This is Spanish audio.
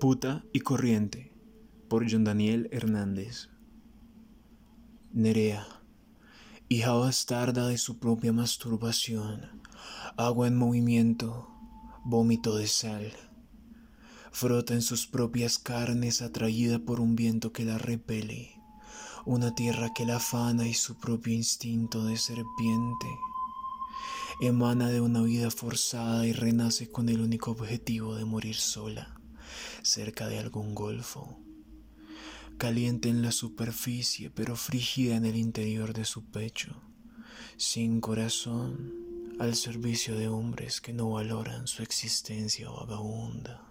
Puta y Corriente por John Daniel Hernández. Nerea, hija bastarda de su propia masturbación, agua en movimiento, vómito de sal. Frota en sus propias carnes atraída por un viento que la repele, una tierra que la afana y su propio instinto de serpiente. Emana de una vida forzada y renace con el único objetivo de morir sola cerca de algún golfo, caliente en la superficie pero frígida en el interior de su pecho, sin corazón, al servicio de hombres que no valoran su existencia vagabunda.